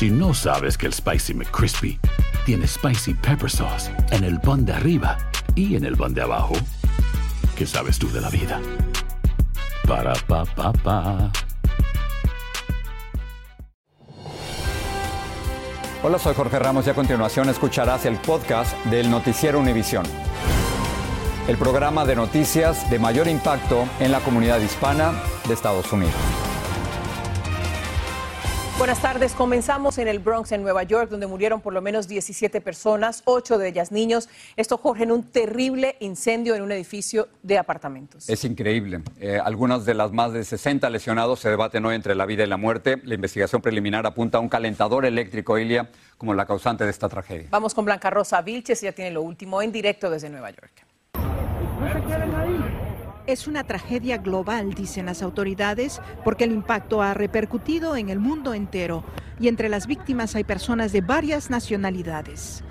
Si no sabes que el Spicy McCrispy tiene Spicy Pepper Sauce en el pan de arriba y en el pan de abajo, ¿qué sabes tú de la vida? Para, pa, pa, pa. Hola, soy Jorge Ramos y a continuación escucharás el podcast del Noticiero Univisión. El programa de noticias de mayor impacto en la comunidad hispana de Estados Unidos. Buenas tardes. Comenzamos en el Bronx, en Nueva York, donde murieron por lo menos 17 personas, ocho de ellas niños. Esto, Jorge, en un terrible incendio en un edificio de apartamentos. Es increíble. Eh, algunas de las más de 60 lesionados se debaten hoy entre la vida y la muerte. La investigación preliminar apunta a un calentador eléctrico, Ilia, como la causante de esta tragedia. Vamos con Blanca Rosa Vilches, ella tiene lo último en directo desde Nueva York. Es una tragedia global, dicen las autoridades, porque el impacto ha repercutido en el mundo entero y entre las víctimas hay personas de varias nacionalidades.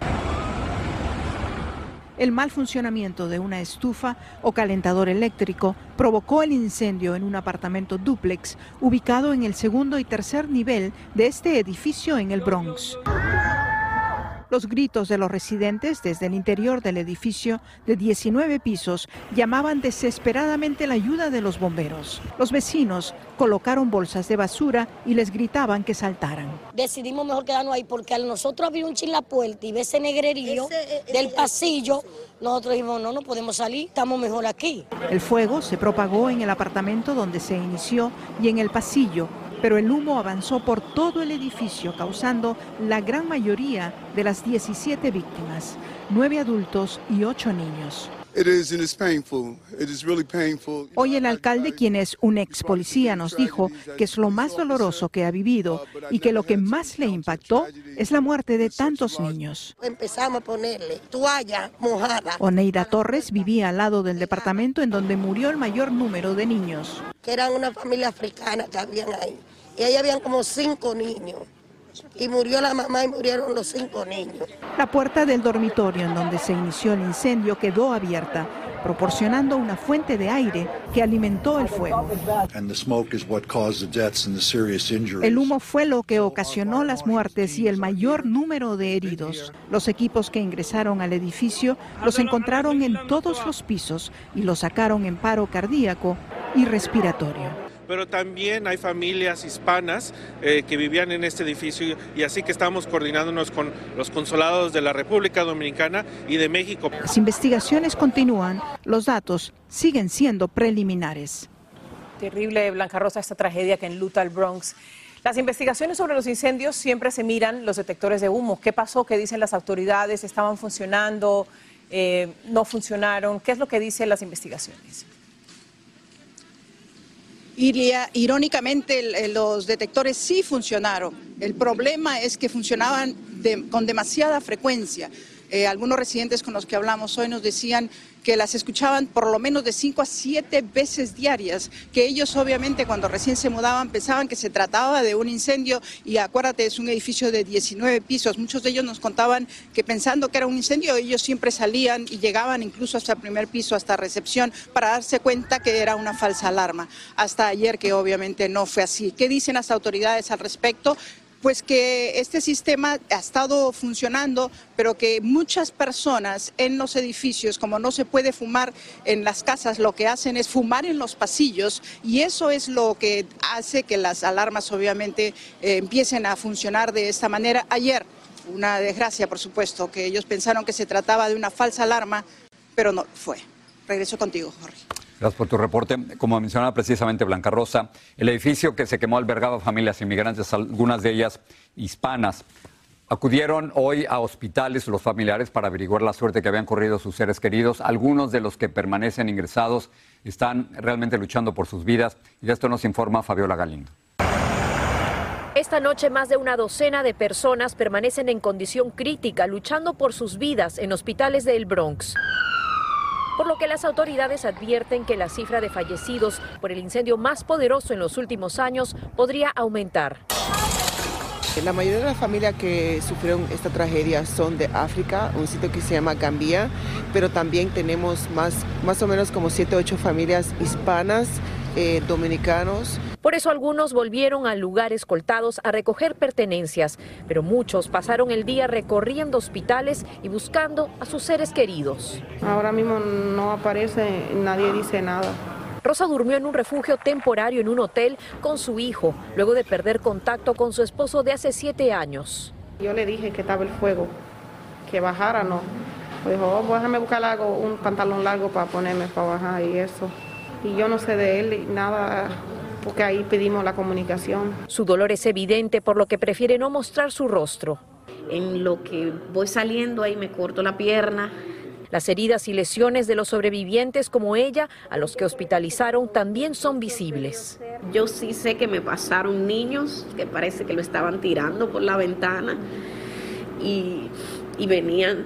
El mal funcionamiento de una estufa o calentador eléctrico provocó el incendio en un apartamento dúplex ubicado en el segundo y tercer nivel de este edificio en el Bronx. Los gritos de los residentes desde el interior del edificio de 19 pisos llamaban desesperadamente la ayuda de los bomberos. Los vecinos colocaron bolsas de basura y les gritaban que saltaran. Decidimos mejor quedarnos ahí porque al nosotros abrir un chin la puerta y ver ese negrerío eh, del pasillo, nosotros dijimos, no, no podemos salir, estamos mejor aquí. El fuego se propagó en el apartamento donde se inició y en el pasillo pero el humo avanzó por todo el edificio, causando la gran mayoría de las 17 víctimas, nueve adultos y ocho niños. Hoy el alcalde, quien es un ex policía, nos dijo que es lo más doloroso que ha vivido y que lo que más le impactó es la muerte de tantos niños. Empezamos a ponerle toalla mojada. Oneida Torres vivía al lado del departamento en donde murió el mayor número de niños. Que eran una familia africana que habían ahí. Y ahí habían como cinco niños y murió la mamá y murieron los cinco niños. La puerta del dormitorio en donde se inició el incendio quedó abierta, proporcionando una fuente de aire que alimentó el fuego. El humo fue lo que ocasionó las muertes y el mayor número de heridos. Los equipos que ingresaron al edificio los encontraron en todos los pisos y los sacaron en paro cardíaco y respiratorio pero también hay familias hispanas eh, que vivían en este edificio y así que estamos coordinándonos con los consulados de la República Dominicana y de México. Las investigaciones continúan, los datos siguen siendo preliminares. Terrible, Blanca Rosa, esta tragedia que enluta el Bronx. Las investigaciones sobre los incendios siempre se miran los detectores de humo. ¿Qué pasó? ¿Qué dicen las autoridades? ¿Estaban funcionando? Eh, ¿No funcionaron? ¿Qué es lo que dicen las investigaciones? Irónicamente los detectores sí funcionaron. El problema es que funcionaban con demasiada frecuencia. Eh, algunos residentes con los que hablamos hoy nos decían que las escuchaban por lo menos de cinco a siete veces diarias, que ellos obviamente cuando recién se mudaban pensaban que se trataba de un incendio y acuérdate, es un edificio de 19 pisos, muchos de ellos nos contaban que pensando que era un incendio, ellos siempre salían y llegaban incluso hasta el primer piso, hasta recepción, para darse cuenta que era una falsa alarma. Hasta ayer que obviamente no fue así. ¿Qué dicen las autoridades al respecto? Pues que este sistema ha estado funcionando, pero que muchas personas en los edificios, como no se puede fumar en las casas, lo que hacen es fumar en los pasillos y eso es lo que hace que las alarmas obviamente eh, empiecen a funcionar de esta manera. Ayer, una desgracia, por supuesto, que ellos pensaron que se trataba de una falsa alarma, pero no fue. Regreso contigo, Jorge. Gracias por tu reporte. Como mencionaba precisamente Blanca Rosa, el edificio que se quemó albergaba familias inmigrantes, algunas de ellas hispanas. Acudieron hoy a hospitales los familiares para averiguar la suerte que habían corrido sus seres queridos. Algunos de los que permanecen ingresados están realmente luchando por sus vidas y de esto nos informa Fabiola Galindo. Esta noche más de una docena de personas permanecen en condición crítica luchando por sus vidas en hospitales del Bronx por lo que las autoridades advierten que la cifra de fallecidos por el incendio más poderoso en los últimos años podría aumentar. La mayoría de las familias que sufrieron esta tragedia son de África, un sitio que se llama Gambia, pero también tenemos más, más o menos como 7 o 8 familias hispanas eh, dominicanos. Por eso algunos volvieron al lugar escoltados a recoger pertenencias, pero muchos pasaron el día recorriendo hospitales y buscando a sus seres queridos. Ahora mismo no aparece, nadie dice nada. Rosa durmió en un refugio temporario en un hotel con su hijo, luego de perder contacto con su esposo de hace siete años. Yo le dije que estaba el fuego, que bajara, no. Me dijo, oh, déjame buscar algo, un pantalón largo para ponerme para bajar y eso. Y yo no sé de él nada, porque ahí pedimos la comunicación. Su dolor es evidente, por lo que prefiere no mostrar su rostro. En lo que voy saliendo ahí me corto la pierna, las heridas y lesiones de los sobrevivientes como ella, a los que hospitalizaron, también son visibles. Yo sí sé que me pasaron niños que parece que lo estaban tirando por la ventana y, y venían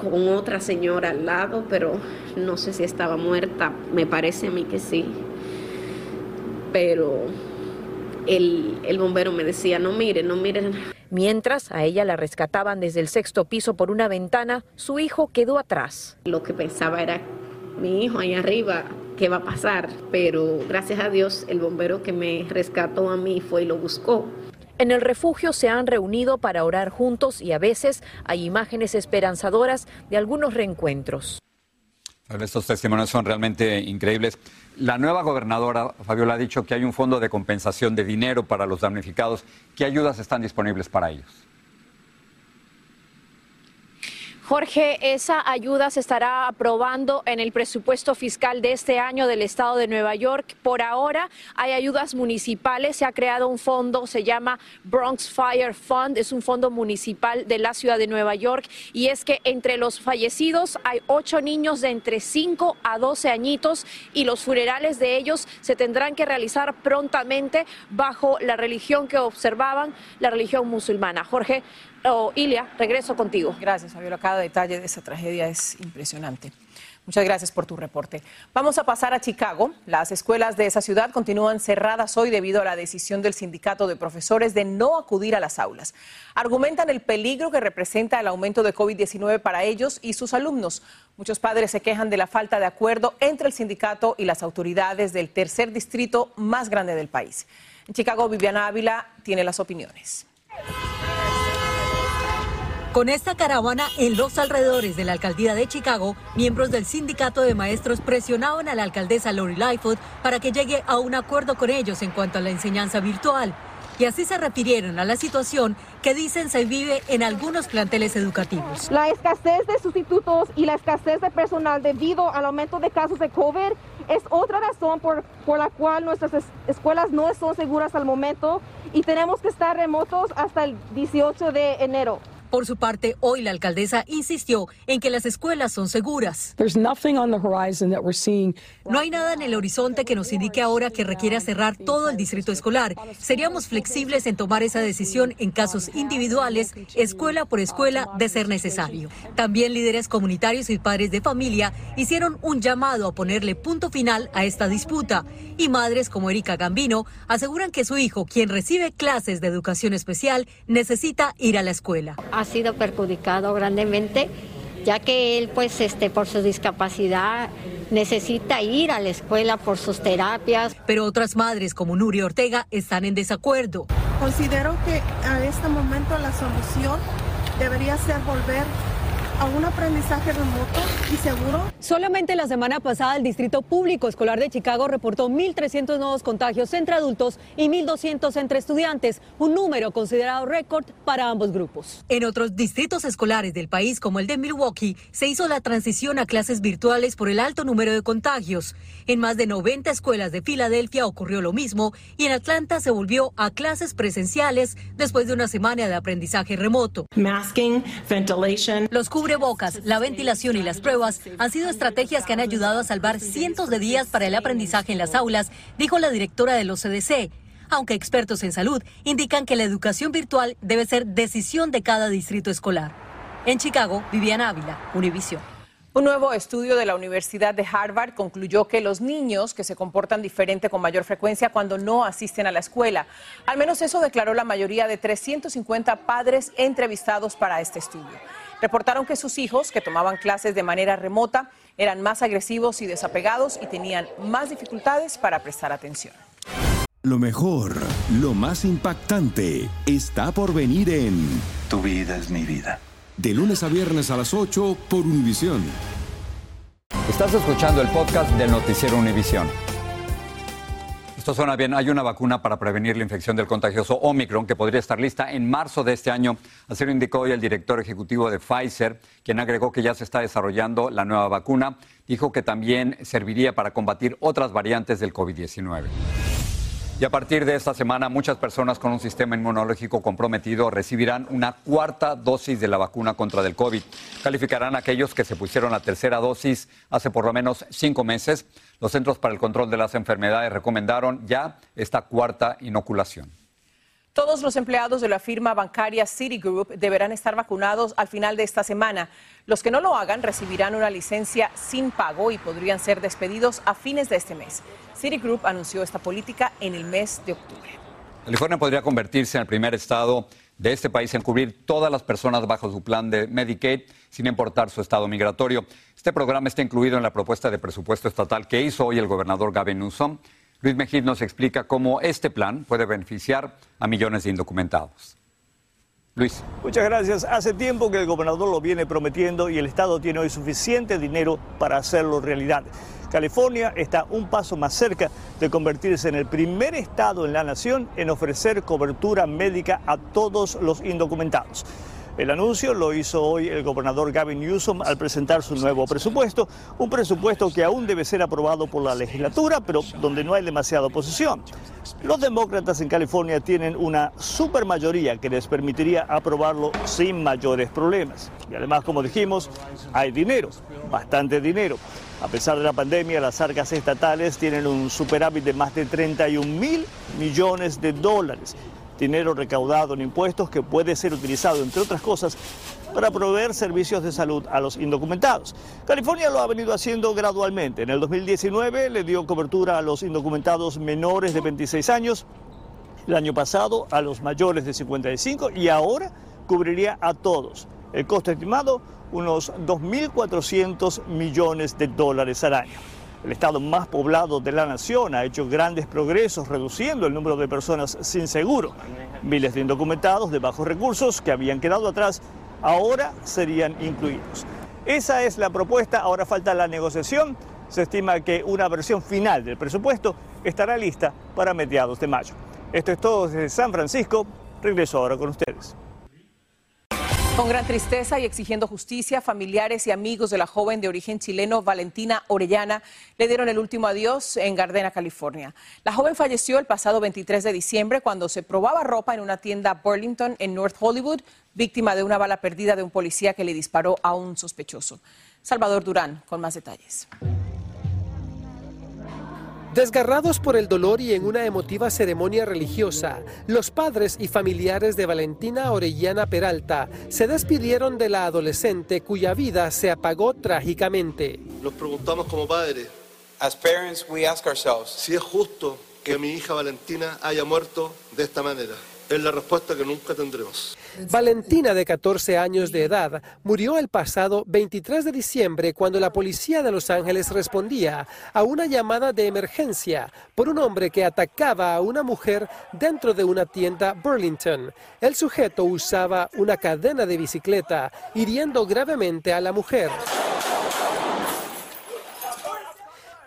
con otra señora al lado, pero no sé si estaba muerta, me parece a mí que sí. Pero el, el bombero me decía, no miren, no miren. Mientras a ella la rescataban desde el sexto piso por una ventana, su hijo quedó atrás. Lo que pensaba era, mi hijo ahí arriba, ¿qué va a pasar? Pero gracias a Dios el bombero que me rescató a mí fue y lo buscó. En el refugio se han reunido para orar juntos y a veces hay imágenes esperanzadoras de algunos reencuentros. Estos testimonios son realmente increíbles. La nueva gobernadora, Fabiola, ha dicho que hay un fondo de compensación de dinero para los damnificados. ¿Qué ayudas están disponibles para ellos? Jorge, esa ayuda se estará aprobando en el presupuesto fiscal de este año del Estado de Nueva York. Por ahora hay ayudas municipales, se ha creado un fondo, se llama Bronx Fire Fund, es un fondo municipal de la ciudad de Nueva York y es que entre los fallecidos hay ocho niños de entre 5 a 12 añitos y los funerales de ellos se tendrán que realizar prontamente bajo la religión que observaban, la religión musulmana. Jorge, Oh, Ilia, regreso contigo. Gracias, Fabiola. Cada detalle de esa tragedia es impresionante. Muchas gracias por tu reporte. Vamos a pasar a Chicago. Las escuelas de esa ciudad continúan cerradas hoy debido a la decisión del sindicato de profesores de no acudir a las aulas. Argumentan el peligro que representa el aumento de COVID-19 para ellos y sus alumnos. Muchos padres se quejan de la falta de acuerdo entre el sindicato y las autoridades del tercer distrito más grande del país. En Chicago, Viviana Ávila tiene las opiniones. Con esta caravana en los alrededores de la alcaldía de Chicago, miembros del sindicato de maestros presionaban a la alcaldesa Lori Lightfoot para que llegue a un acuerdo con ellos en cuanto a la enseñanza virtual. Y así se refirieron a la situación que dicen se vive en algunos planteles educativos. La escasez de sustitutos y la escasez de personal debido al aumento de casos de COVID es otra razón por, por la cual nuestras escuelas no son seguras al momento y tenemos que estar remotos hasta el 18 de enero. Por su parte, hoy la alcaldesa insistió en que las escuelas son seguras. No hay nada en el horizonte que nos indique ahora que requiera cerrar todo el distrito escolar. Seríamos flexibles en tomar esa decisión en casos individuales, escuela por escuela, de ser necesario. También líderes comunitarios y padres de familia hicieron un llamado a ponerle punto final a esta disputa. Y madres como Erika Gambino aseguran que su hijo, quien recibe clases de educación especial, necesita ir a la escuela ha sido perjudicado grandemente, ya que él, pues, este, por su discapacidad, necesita ir a la escuela por sus terapias. Pero otras madres, como Nuri Ortega, están en desacuerdo. Considero que a este momento la solución debería ser volver a un aprendizaje remoto y seguro. Solamente la semana pasada el Distrito Público Escolar de Chicago reportó 1.300 nuevos contagios entre adultos y 1.200 entre estudiantes, un número considerado récord para ambos grupos. En otros distritos escolares del país, como el de Milwaukee, se hizo la transición a clases virtuales por el alto número de contagios. En más de 90 escuelas de Filadelfia ocurrió lo mismo y en Atlanta se volvió a clases presenciales después de una semana de aprendizaje remoto. Masking, ventilation. Los cubrebocas, la ventilación y las pruebas han sido estrategias que han ayudado a salvar cientos de días para el aprendizaje en las aulas, dijo la directora del OCDC aunque expertos en salud indican que la educación virtual debe ser decisión de cada distrito escolar. En Chicago, Viviana Ávila, Univision. Un nuevo estudio de la Universidad de Harvard concluyó que los niños que se comportan diferente con mayor frecuencia cuando no asisten a la escuela. Al menos eso declaró la mayoría de 350 padres entrevistados para este estudio. Reportaron que sus hijos, que tomaban clases de manera remota, eran más agresivos y desapegados y tenían más dificultades para prestar atención. Lo mejor, lo más impactante, está por venir en Tu vida es mi vida. De lunes a viernes a las 8 por Univisión. Estás escuchando el podcast del noticiero Univisión. Esto suena bien. Hay una vacuna para prevenir la infección del contagioso Omicron que podría estar lista en marzo de este año. Así lo indicó hoy el director ejecutivo de Pfizer, quien agregó que ya se está desarrollando la nueva vacuna. Dijo que también serviría para combatir otras variantes del COVID-19. Y a partir de esta semana, muchas personas con un sistema inmunológico comprometido recibirán una cuarta dosis de la vacuna contra el COVID. Calificarán a aquellos que se pusieron la tercera dosis hace por lo menos cinco meses. Los Centros para el Control de las Enfermedades recomendaron ya esta cuarta inoculación. Todos los empleados de la firma bancaria Citigroup deberán estar vacunados al final de esta semana. Los que no lo hagan recibirán una licencia sin pago y podrían ser despedidos a fines de este mes. Citigroup anunció esta política en el mes de octubre. California podría convertirse en el primer estado de este país en cubrir todas las personas bajo su plan de Medicaid sin importar su estado migratorio. Este programa está incluido en la propuesta de presupuesto estatal que hizo hoy el gobernador Gavin Newsom. Luis Mejid nos explica cómo este plan puede beneficiar a millones de indocumentados. Luis. Muchas gracias. Hace tiempo que el gobernador lo viene prometiendo y el Estado tiene hoy suficiente dinero para hacerlo realidad. California está un paso más cerca de convertirse en el primer estado en la nación en ofrecer cobertura médica a todos los indocumentados. El anuncio lo hizo hoy el gobernador Gavin Newsom al presentar su nuevo presupuesto, un presupuesto que aún debe ser aprobado por la legislatura, pero donde no hay demasiada oposición. Los demócratas en California tienen una supermayoría que les permitiría aprobarlo sin mayores problemas. Y además, como dijimos, hay dinero, bastante dinero. A pesar de la pandemia, las arcas estatales tienen un superávit de más de 31 mil millones de dólares dinero recaudado en impuestos que puede ser utilizado, entre otras cosas, para proveer servicios de salud a los indocumentados. California lo ha venido haciendo gradualmente. En el 2019 le dio cobertura a los indocumentados menores de 26 años, el año pasado a los mayores de 55 y ahora cubriría a todos. El costo estimado, unos 2.400 millones de dólares al año. El estado más poblado de la nación ha hecho grandes progresos reduciendo el número de personas sin seguro. Miles de indocumentados de bajos recursos que habían quedado atrás ahora serían incluidos. Esa es la propuesta, ahora falta la negociación. Se estima que una versión final del presupuesto estará lista para mediados de mayo. Esto es todo desde San Francisco. Regreso ahora con ustedes. Con gran tristeza y exigiendo justicia, familiares y amigos de la joven de origen chileno Valentina Orellana le dieron el último adiós en Gardena, California. La joven falleció el pasado 23 de diciembre cuando se probaba ropa en una tienda Burlington en North Hollywood, víctima de una bala perdida de un policía que le disparó a un sospechoso. Salvador Durán con más detalles. Desgarrados por el dolor y en una emotiva ceremonia religiosa, los padres y familiares de Valentina Orellana Peralta se despidieron de la adolescente cuya vida se apagó trágicamente. Nos preguntamos como padres, si es justo que mi hija Valentina haya muerto de esta manera. Es la respuesta que nunca tendremos. Valentina, de 14 años de edad, murió el pasado 23 de diciembre cuando la policía de Los Ángeles respondía a una llamada de emergencia por un hombre que atacaba a una mujer dentro de una tienda Burlington. El sujeto usaba una cadena de bicicleta, hiriendo gravemente a la mujer.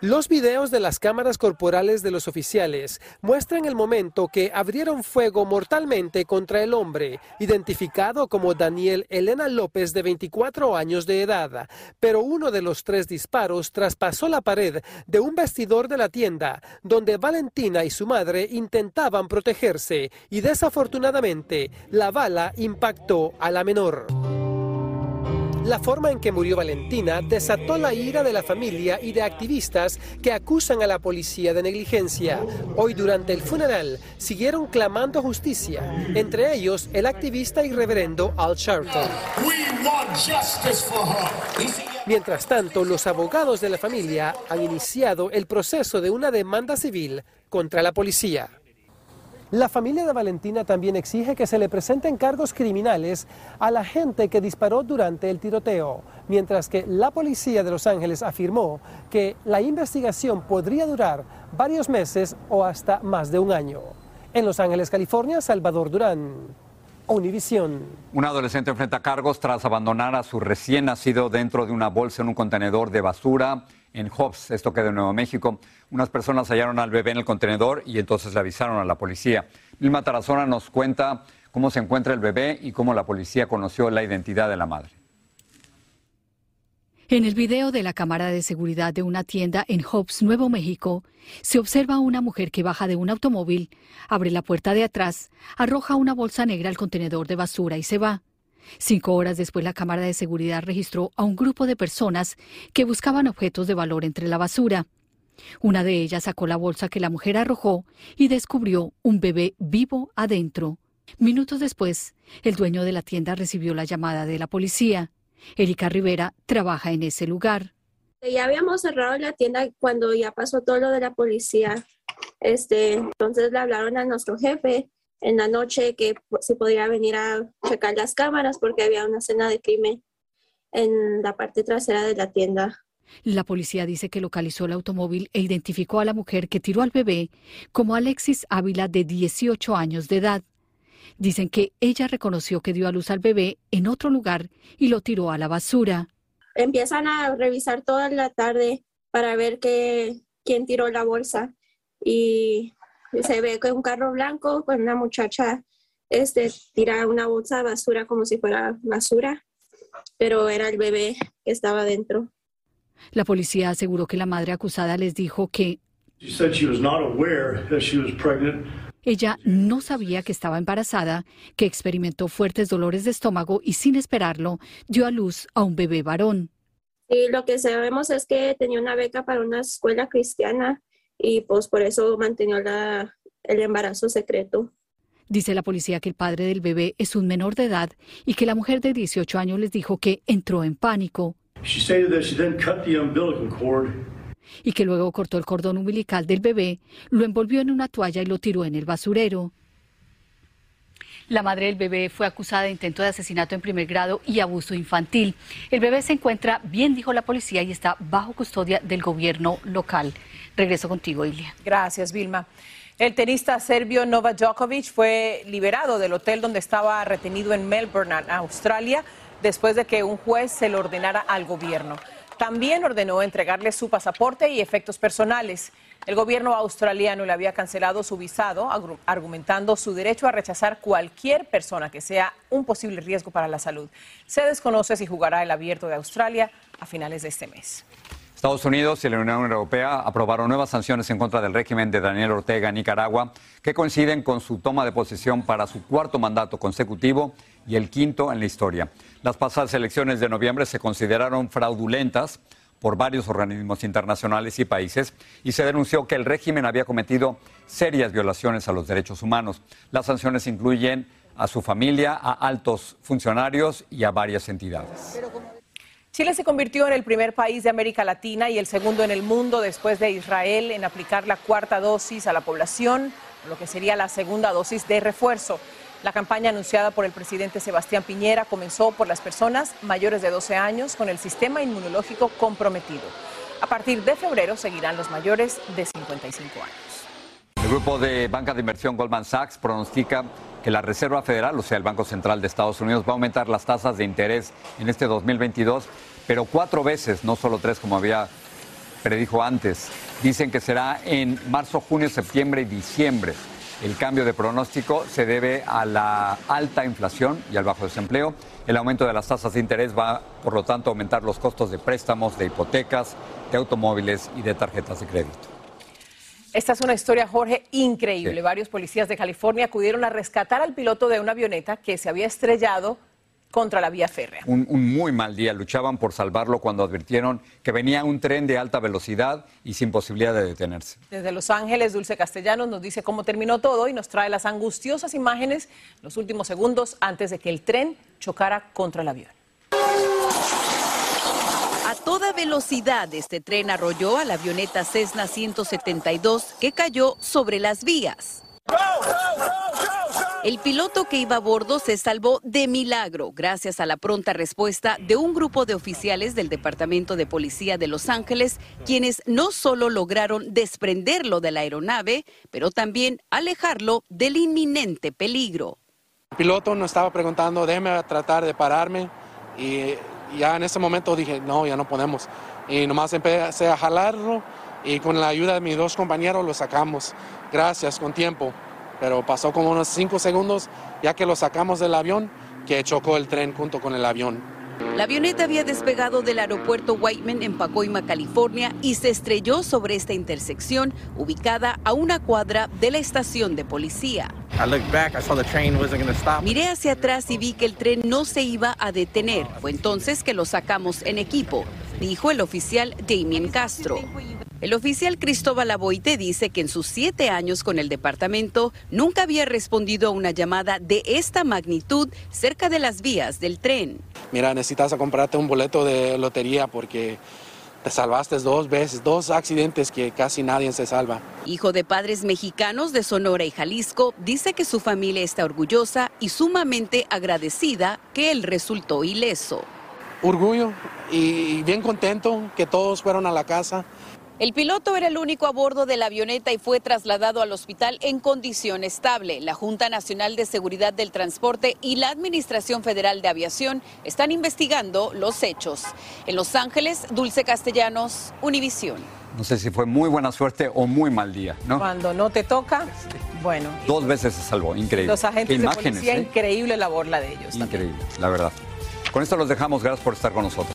Los videos de las cámaras corporales de los oficiales muestran el momento que abrieron fuego mortalmente contra el hombre, identificado como Daniel Elena López de 24 años de edad, pero uno de los tres disparos traspasó la pared de un vestidor de la tienda donde Valentina y su madre intentaban protegerse y desafortunadamente la bala impactó a la menor. La forma en que murió Valentina desató la ira de la familia y de activistas que acusan a la policía de negligencia. Hoy durante el funeral siguieron clamando justicia, entre ellos el activista y reverendo Al Sharpton. Mientras tanto, los abogados de la familia han iniciado el proceso de una demanda civil contra la policía. La familia de Valentina también exige que se le presenten cargos criminales a la gente que disparó durante el tiroteo, mientras que la policía de Los Ángeles afirmó que la investigación podría durar varios meses o hasta más de un año. En Los Ángeles, California, Salvador Durán. Univisión. Un adolescente enfrenta cargos tras abandonar a su recién nacido dentro de una bolsa en un contenedor de basura en Hobbs, esto queda en Nuevo México. Unas personas hallaron al bebé en el contenedor y entonces le avisaron a la policía. Milma Tarazona nos cuenta cómo se encuentra el bebé y cómo la policía conoció la identidad de la madre. En el video de la cámara de seguridad de una tienda en Hobbs, Nuevo México, se observa una mujer que baja de un automóvil, abre la puerta de atrás, arroja una bolsa negra al contenedor de basura y se va. Cinco horas después, la cámara de seguridad registró a un grupo de personas que buscaban objetos de valor entre la basura. Una de ellas sacó la bolsa que la mujer arrojó y descubrió un bebé vivo adentro. Minutos después, el dueño de la tienda recibió la llamada de la policía. Erika Rivera trabaja en ese lugar. Ya habíamos cerrado la tienda cuando ya pasó todo lo de la policía. Este, entonces le hablaron a nuestro jefe en la noche que se podría venir a checar las cámaras porque había una escena de crimen en la parte trasera de la tienda. La policía dice que localizó el automóvil e identificó a la mujer que tiró al bebé como Alexis Ávila de 18 años de edad. Dicen que ella reconoció que dio a luz al bebé en otro lugar y lo tiró a la basura. Empiezan a revisar toda la tarde para ver que, quién tiró la bolsa y se ve que un carro blanco con una muchacha este, tira una bolsa de basura como si fuera basura, pero era el bebé que estaba dentro. La policía aseguró que la madre acusada les dijo que ella no sabía que estaba embarazada, que experimentó fuertes dolores de estómago y sin esperarlo dio a luz a un bebé varón. Y lo que sabemos es que tenía una beca para una escuela cristiana y pues por eso mantenió la, el embarazo secreto. Dice la policía que el padre del bebé es un menor de edad y que la mujer de 18 años les dijo que entró en pánico. Y que luego cortó el cordón umbilical del bebé, lo envolvió en una toalla y lo tiró en el basurero. La madre del bebé fue acusada de intento de asesinato en primer grado y abuso infantil. El bebé se encuentra bien, dijo la policía, y está bajo custodia del gobierno local. Regreso contigo, Ilia. Gracias, Vilma. El tenista serbio Novak Djokovic fue liberado del hotel donde estaba retenido en Melbourne, Australia, después de que un juez se lo ordenara al gobierno. También ordenó entregarle su pasaporte y efectos personales. El gobierno australiano le había cancelado su visado, argumentando su derecho a rechazar cualquier persona que sea un posible riesgo para la salud. Se desconoce si jugará el abierto de Australia a finales de este mes. Estados Unidos y la Unión Europea aprobaron nuevas sanciones en contra del régimen de Daniel Ortega en Nicaragua, que coinciden con su toma de posesión para su cuarto mandato consecutivo y el quinto en la historia. Las pasadas elecciones de noviembre se consideraron fraudulentas por varios organismos internacionales y países y se denunció que el régimen había cometido serias violaciones a los derechos humanos. Las sanciones incluyen a su familia, a altos funcionarios y a varias entidades. Chile se convirtió en el primer país de América Latina y el segundo en el mundo después de Israel en aplicar la cuarta dosis a la población, lo que sería la segunda dosis de refuerzo. La campaña anunciada por el presidente Sebastián Piñera comenzó por las personas mayores de 12 años con el sistema inmunológico comprometido. A partir de febrero seguirán los mayores de 55 años. El grupo de banca de inversión Goldman Sachs pronostica que la Reserva Federal, o sea, el Banco Central de Estados Unidos, va a aumentar las tasas de interés en este 2022, pero cuatro veces, no solo tres como había predijo antes. Dicen que será en marzo, junio, septiembre y diciembre. El cambio de pronóstico se debe a la alta inflación y al bajo desempleo. El aumento de las tasas de interés va, por lo tanto, a aumentar los costos de préstamos, de hipotecas, de automóviles y de tarjetas de crédito. Esta es una historia, Jorge, increíble. Varios policías de California acudieron a rescatar al piloto de una avioneta que se había estrellado contra la vía férrea. Un, muy mal día. Luchaban por salvarlo cuando advirtieron que venía un tren de alta velocidad y sin posibilidad de detenerse. Desde Los Ángeles, Dulce Castellanos nos dice cómo terminó todo y nos trae las angustiosas imágenes los últimos segundos antes de que el tren chocara contra el avión. A toda velocidad este tren arrolló a la avioneta Cessna 172 que cayó sobre las vías. ¡Go, go, go! El piloto que iba a bordo se salvó de milagro gracias a la pronta respuesta de un grupo de oficiales del Departamento de Policía de Los Ángeles, quienes no solo lograron desprenderlo de la aeronave, pero también alejarlo del inminente peligro. El piloto nos estaba preguntando, déjeme tratar de pararme y ya en ese momento dije, no, ya no podemos. Y nomás empecé a jalarlo y con la ayuda de mis dos compañeros lo sacamos. Gracias, con tiempo. Pero pasó como unos cinco segundos ya que lo sacamos del avión que chocó el tren junto con el avión. La avioneta había despegado del aeropuerto Whiteman en Pacoima, California, y se estrelló sobre esta intersección ubicada a una cuadra de la estación de policía. Miré hacia atrás y vi que el tren no se iba a detener. Fue entonces que lo sacamos en equipo, dijo el oficial Damien Castro. El oficial Cristóbal Aboite dice que en sus siete años con el departamento nunca había respondido a una llamada de esta magnitud cerca de las vías del tren. Mira, necesitas comprarte un boleto de lotería porque te salvaste dos veces, dos accidentes que casi nadie se salva. Hijo de padres mexicanos de Sonora y Jalisco, dice que su familia está orgullosa y sumamente agradecida que él resultó ileso. Orgullo y bien contento que todos fueron a la casa. El piloto era el único a bordo de la avioneta y fue trasladado al hospital en condición estable. La Junta Nacional de Seguridad del Transporte y la Administración Federal de Aviación están investigando los hechos. En Los Ángeles, Dulce Castellanos, Univisión. No sé si fue muy buena suerte o muy mal día, ¿no? Cuando no te toca, bueno. Dos veces se salvó, increíble. Los agentes de policía, ¿eh? increíble labor la de ellos. Increíble, la verdad. Con esto los dejamos. Gracias por estar con nosotros.